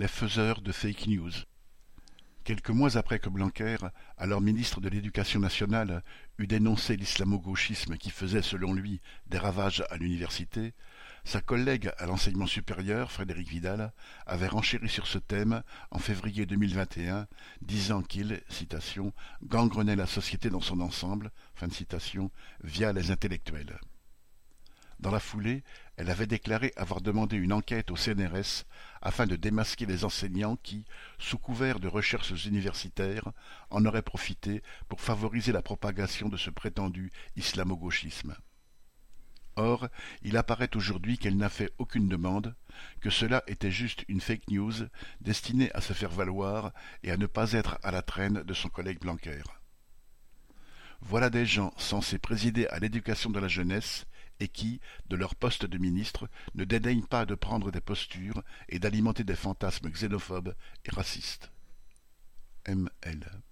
Les faiseurs de fake news. Quelques mois après que Blanquer, alors ministre de l'Éducation nationale, eut dénoncé l'islamo-gauchisme qui faisait, selon lui, des ravages à l'université, sa collègue à l'enseignement supérieur, Frédéric Vidal, avait renchéri sur ce thème en février 2021, disant qu'il, citation, gangrenait la société dans son ensemble, fin de citation, via les intellectuels. Dans la foulée, elle avait déclaré avoir demandé une enquête au CNRS afin de démasquer les enseignants qui, sous couvert de recherches universitaires, en auraient profité pour favoriser la propagation de ce prétendu islamo-gauchisme. Or, il apparaît aujourd'hui qu'elle n'a fait aucune demande, que cela était juste une fake news destinée à se faire valoir et à ne pas être à la traîne de son collègue Blanquer. Voilà des gens censés présider à l'éducation de la jeunesse et qui, de leur poste de ministre, ne dédaignent pas de prendre des postures et d'alimenter des fantasmes xénophobes et racistes. M.L.